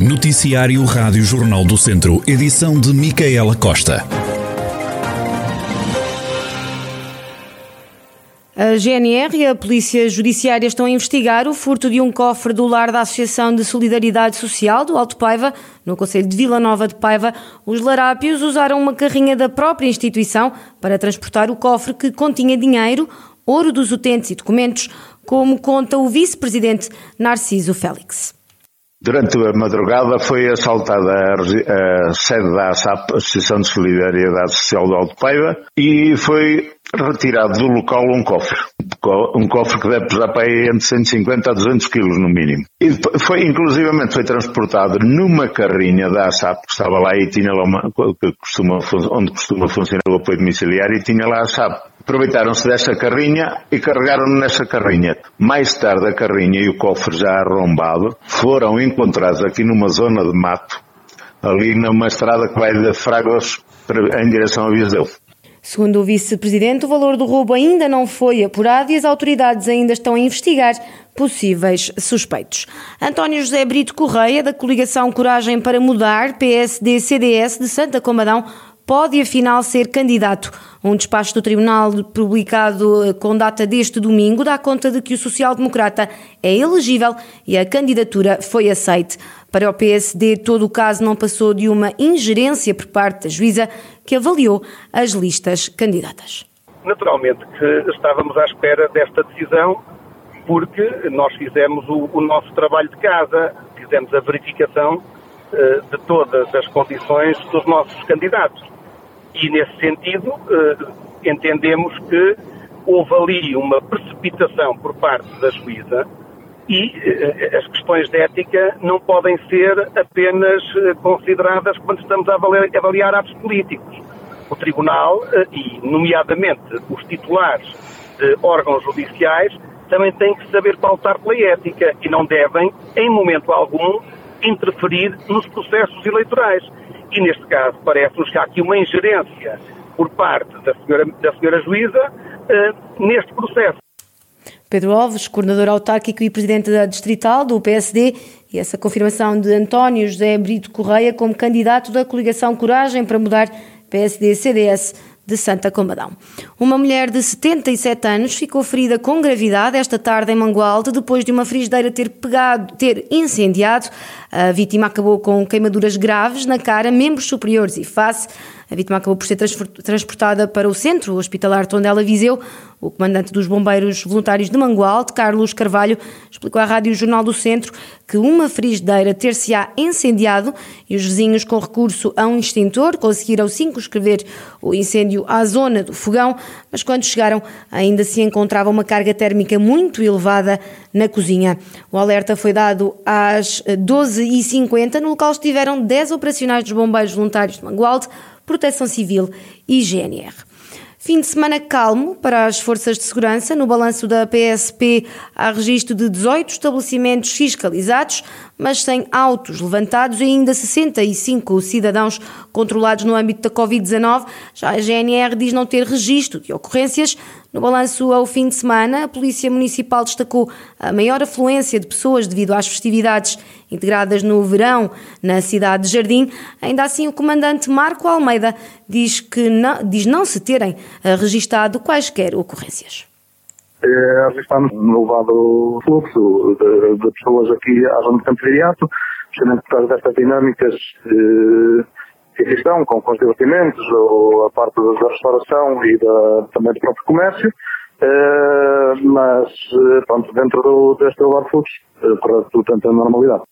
Noticiário Rádio Jornal do Centro, edição de Micaela Costa. A GNR e a Polícia Judiciária estão a investigar o furto de um cofre do lar da Associação de Solidariedade Social do Alto Paiva, no Conselho de Vila Nova de Paiva. Os larápios usaram uma carrinha da própria instituição para transportar o cofre que continha dinheiro, ouro dos utentes e documentos, como conta o vice-presidente Narciso Félix. Durante a madrugada foi assaltada a, sede da ASAP, Associação de Solidariedade Social do Alto Paiva, e foi retirado do local um cofre. Um cofre que deve pesar para aí entre 150 a 200 quilos no mínimo. E foi, inclusivamente, foi transportado numa carrinha da ASAP, que estava lá e tinha lá uma, que costuma, onde costuma funcionar o apoio domiciliário, e tinha lá a ASAP. Aproveitaram-se dessa carrinha e carregaram nessa carrinha. Mais tarde a carrinha e o cofre já arrombado foram encontrados aqui numa zona de mato, ali numa estrada que vai de Fragos em direção a Viseu. Segundo o vice-presidente, o valor do roubo ainda não foi apurado e as autoridades ainda estão a investigar possíveis suspeitos. António José Brito Correia, da coligação Coragem para Mudar, PSD-CDS de Santa Comadão, pode afinal ser candidato. Um despacho do Tribunal publicado eh, com data deste domingo dá conta de que o social-democrata é elegível e a candidatura foi aceite. Para o PSD, todo o caso não passou de uma ingerência por parte da juíza que avaliou as listas candidatas. Naturalmente que estávamos à espera desta decisão porque nós fizemos o, o nosso trabalho de casa, fizemos a verificação uh, de todas as condições dos nossos candidatos e, nesse sentido, eh, entendemos que houve ali uma precipitação por parte da juíza e eh, as questões de ética não podem ser apenas eh, consideradas quando estamos a avaliar, avaliar atos políticos. O Tribunal, e nomeadamente os titulares de órgãos judiciais, também têm que saber pautar pela ética e não devem, em momento algum, interferir nos processos eleitorais. E neste caso parece-nos que há aqui uma ingerência por parte da senhora, da senhora juíza uh, neste processo. Pedro Alves, coordenador autárquico e presidente da Distrital do PSD, e essa confirmação de António José Brito Correia como candidato da coligação Coragem para mudar PSD-CDS de Santa Combadão. Uma mulher de 77 anos ficou ferida com gravidade esta tarde em Mangualde depois de uma frigideira ter pegado, ter incendiado. A vítima acabou com queimaduras graves na cara, membros superiores e face. A vítima acabou por ser transportada para o centro hospitalar Tondela Viseu. O comandante dos bombeiros voluntários de Mangualde, Carlos Carvalho, explicou à Rádio Jornal do Centro que uma frigideira ter-se-á incendiado e os vizinhos, com recurso a um extintor, conseguiram circunscrever o incêndio à zona do fogão, mas quando chegaram ainda se encontrava uma carga térmica muito elevada na cozinha. O alerta foi dado às 12h50. No local estiveram 10 operacionais dos bombeiros voluntários de Mangualde, Proteção Civil e GNR. Fim de semana calmo para as forças de segurança. No balanço da PSP há registro de 18 estabelecimentos fiscalizados, mas sem autos levantados e ainda 65 cidadãos controlados no âmbito da Covid-19. Já a GNR diz não ter registro de ocorrências. No balanço ao fim de semana, a Polícia Municipal destacou a maior afluência de pessoas devido às festividades integradas no verão na cidade de Jardim. Ainda assim, o comandante Marco Almeida diz que não, diz não se terem eh, registado quaisquer ocorrências é, registramos um elevado fluxo de, de, pessoas aqui à zona de Campo Viriato, justamente por causa destas dinâmicas que estão com, com os divertimentos, ou a parte da restauração e da, também do próprio comércio, eh, mas pronto, dentro do, deste elevado fluxo, eh, corre tudo tanto a normalidade.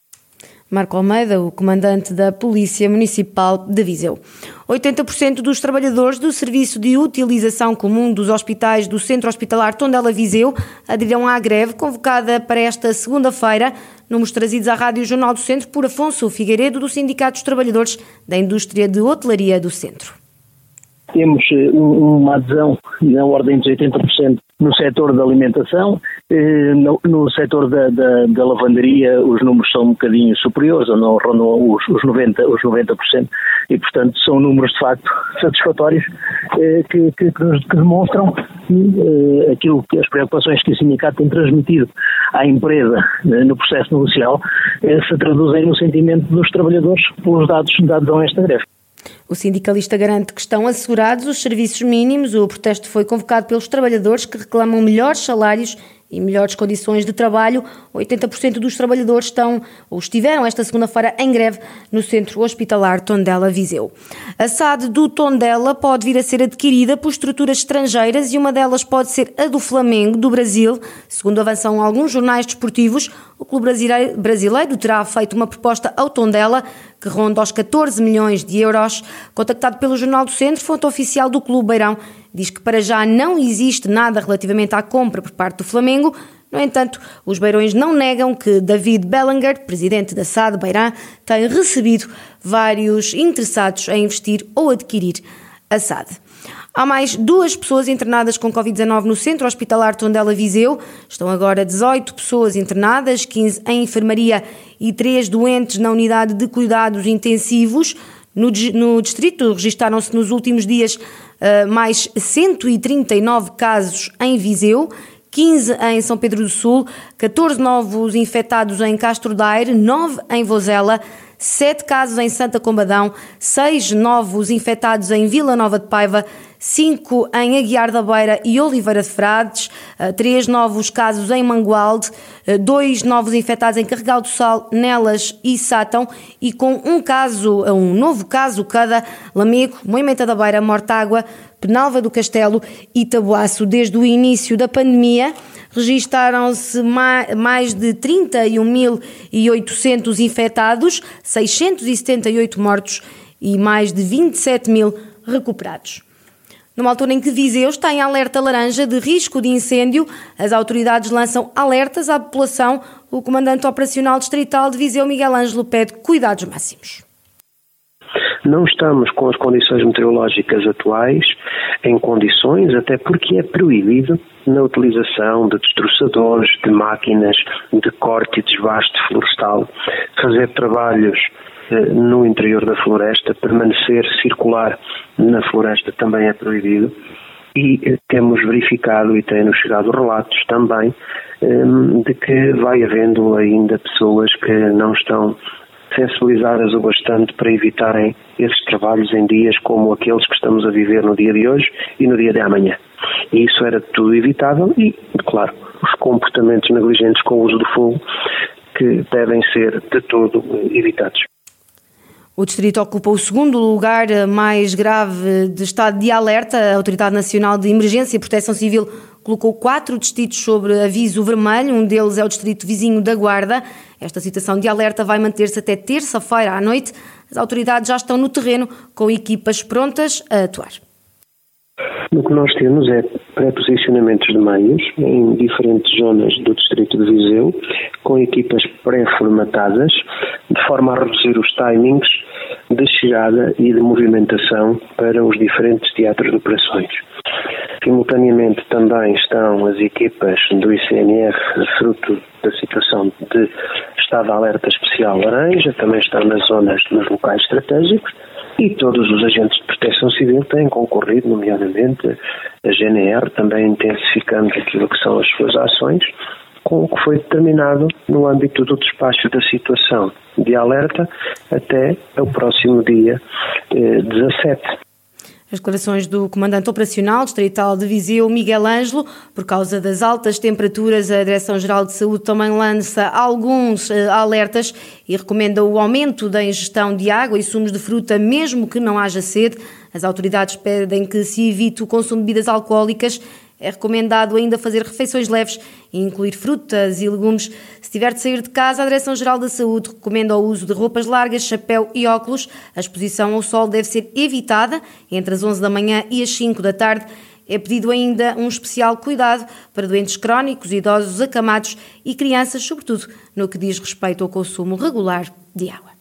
Marco Almeida, o comandante da Polícia Municipal de Viseu. 80% dos trabalhadores do Serviço de Utilização Comum dos Hospitais do Centro Hospitalar Tondela Viseu aderirão à greve convocada para esta segunda-feira, números trazidos à Rádio Jornal do Centro por Afonso Figueiredo, do Sindicato dos Trabalhadores da Indústria de Hotelaria do Centro. Temos eh, uma adesão na ordem dos 80% no setor da alimentação, no, no setor da, da, da, lavanderia os números são um bocadinho superiores, ou não rondam os, os, 90%, os 90%, e portanto são números de facto satisfatórios eh, que, que, que, demonstram eh, aquilo que as preocupações que o sindicato tem transmitido à empresa eh, no processo negocial eh, se traduzem no sentimento dos trabalhadores pelos dados dados a esta greve. O sindicalista garante que estão assegurados os serviços mínimos. O protesto foi convocado pelos trabalhadores que reclamam melhores salários e melhores condições de trabalho. 80% dos trabalhadores estão ou estiveram esta segunda-feira em greve no Centro Hospitalar Tondela Viseu. A SAD do Tondela pode vir a ser adquirida por estruturas estrangeiras e uma delas pode ser a do Flamengo, do Brasil. Segundo avançam alguns jornais desportivos, o clube brasileiro terá feito uma proposta ao Tondela que ronda aos 14 milhões de euros. Contactado pelo Jornal do Centro, fonte oficial do Clube Beirão diz que para já não existe nada relativamente à compra por parte do Flamengo. No entanto, os beirões não negam que David Bellinger, presidente da SAD Beirã, tem recebido vários interessados em investir ou adquirir a SAD. Há mais duas pessoas internadas com Covid-19 no Centro Hospitalar Tondela Viseu. Estão agora 18 pessoas internadas, 15 em enfermaria e 3 doentes na unidade de cuidados intensivos. No, no distrito registaram-se nos últimos dias uh, mais 139 casos em Viseu, 15 em São Pedro do Sul, 14 novos infectados em Castro Daire, 9 em Vozela, sete casos em Santa Combadão, seis novos infectados em Vila Nova de Paiva, cinco em Aguiar da Beira e Oliveira de Frades, eh, três novos casos em Mangualde, eh, dois novos infectados em Carregal do Sal, Nelas e Sátão e com um caso, um novo caso cada, Lamego, Moimenta da Beira, Mortágua, Penalva do Castelo e Tabuaço. Desde o início da pandemia registaram-se mais de 31.800 infectados, 678 mortos e mais de 27 mil recuperados. Numa altura em que Viseu está em alerta laranja de risco de incêndio, as autoridades lançam alertas à população. O comandante operacional distrital de Viseu, Miguel Ângelo, pede cuidados máximos. Não estamos com as condições meteorológicas atuais em condições, até porque é proibido na utilização de destroçadores, de máquinas de corte e desbaste florestal, fazer trabalhos eh, no interior da floresta, permanecer circular na floresta também é proibido. E eh, temos verificado e têm-nos chegado relatos também eh, de que vai havendo ainda pessoas que não estão sensibilizadas o bastante para evitarem esses trabalhos em dias como aqueles que estamos a viver no dia de hoje e no dia de amanhã. E isso era tudo evitável e, claro, os comportamentos negligentes com o uso do fogo que devem ser de todo evitados. O distrito ocupa o segundo lugar mais grave de estado de alerta. A Autoridade Nacional de Emergência e Proteção Civil colocou quatro distritos sobre aviso vermelho. Um deles é o distrito vizinho da Guarda. Esta situação de alerta vai manter-se até terça-feira à noite. As autoridades já estão no terreno com equipas prontas a atuar. O que nós temos é pré-posicionamentos de meios em diferentes zonas do distrito de Viseu, com equipas pré-formatadas, de forma a reduzir os timings de chegada e de movimentação para os diferentes teatros de operações. Simultaneamente também estão as equipas do ICNR, fruto da situação de estado de alerta especial laranja, também estão nas zonas, nos locais estratégicos, e todos os agentes de proteção civil têm concorrido, nomeadamente a GNR, também intensificando aquilo que são as suas ações, com o que foi determinado no âmbito do despacho da situação de alerta até o próximo dia eh, 17. As declarações do comandante operacional distrital de Viseu, Miguel Ângelo, por causa das altas temperaturas, a Direção-Geral de Saúde também lança alguns uh, alertas e recomenda o aumento da ingestão de água e sumos de fruta, mesmo que não haja sede. As autoridades pedem que se evite o consumo de bebidas alcoólicas é recomendado ainda fazer refeições leves e incluir frutas e legumes. Se tiver de sair de casa, a Direção-Geral da Saúde recomenda o uso de roupas largas, chapéu e óculos. A exposição ao sol deve ser evitada entre as 11 da manhã e as 5 da tarde. É pedido ainda um especial cuidado para doentes crónicos, idosos, acamados e crianças, sobretudo no que diz respeito ao consumo regular de água.